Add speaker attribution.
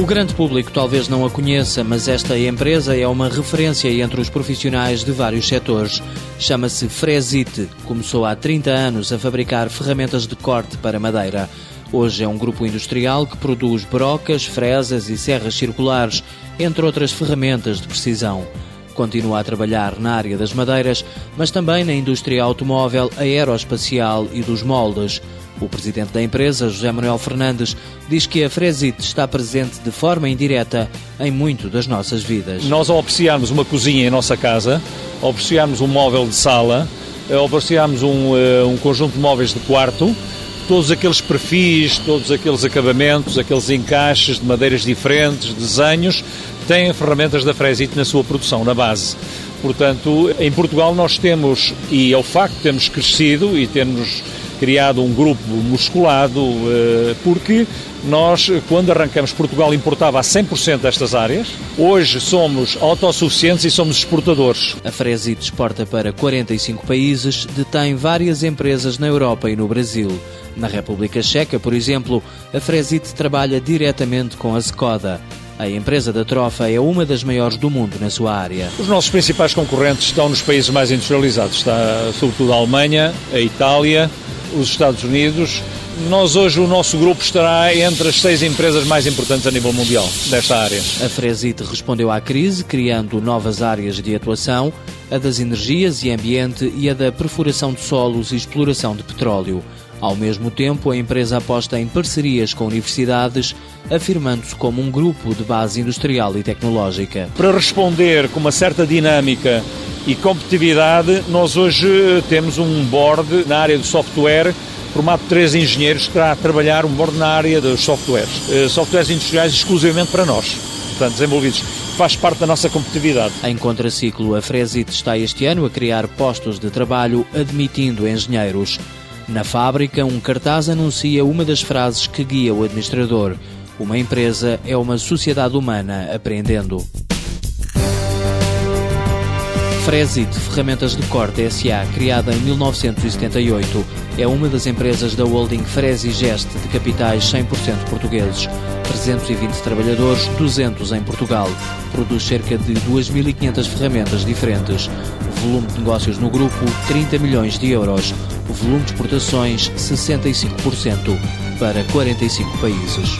Speaker 1: O grande público talvez não a conheça, mas esta empresa é uma referência entre os profissionais de vários setores. Chama-se Fresite. Começou há 30 anos a fabricar ferramentas de corte para madeira. Hoje é um grupo industrial que produz brocas, fresas e serras circulares, entre outras ferramentas de precisão. Continua a trabalhar na área das madeiras, mas também na indústria automóvel, aeroespacial e dos moldes. O presidente da empresa, José Manuel Fernandes, diz que a Fresite está presente de forma indireta em muito das nossas vidas.
Speaker 2: Nós, ao apreciarmos uma cozinha em nossa casa, ao apreciarmos um móvel de sala, ao apreciarmos um, eh, um conjunto de móveis de quarto, todos aqueles perfis, todos aqueles acabamentos, aqueles encaixes de madeiras diferentes, desenhos, têm ferramentas da Fresite na sua produção, na base. Portanto, em Portugal nós temos, e é o facto de termos crescido e termos criado um grupo musculado, eh, porque nós, quando arrancamos, Portugal importava a 100% destas áreas. Hoje somos autossuficientes e somos exportadores.
Speaker 1: A Fresite exporta para 45 países, detém várias empresas na Europa e no Brasil. Na República Checa, por exemplo, a Fresite trabalha diretamente com a Skoda. A empresa da Trofa é uma das maiores do mundo na sua área.
Speaker 2: Os nossos principais concorrentes estão nos países mais industrializados. Está sobretudo a Alemanha, a Itália, os Estados Unidos. Nós hoje, o nosso grupo estará entre as seis empresas mais importantes a nível mundial desta área.
Speaker 1: A Fresite respondeu à crise, criando novas áreas de atuação, a das energias e ambiente e a da perfuração de solos e exploração de petróleo. Ao mesmo tempo, a empresa aposta em parcerias com universidades, afirmando-se como um grupo de base industrial e tecnológica.
Speaker 2: Para responder com uma certa dinâmica e competitividade, nós hoje temos um board na área do software formado por três engenheiros que está a trabalhar um board na área dos softwares, eh, softwares industriais exclusivamente para nós, portanto desenvolvidos. Faz parte da nossa competitividade.
Speaker 1: Em contraciclo, a Fresite está este ano a criar postos de trabalho admitindo engenheiros. Na fábrica, um cartaz anuncia uma das frases que guia o administrador: Uma empresa é uma sociedade humana aprendendo. Fresite Ferramentas de Corte SA, criada em 1978, é uma das empresas da holding Fresigest de capitais 100% portugueses. 320 trabalhadores, 200 em Portugal. Produz cerca de 2.500 ferramentas diferentes. O volume de negócios no grupo, 30 milhões de euros. O volume de exportações, 65% para 45 países.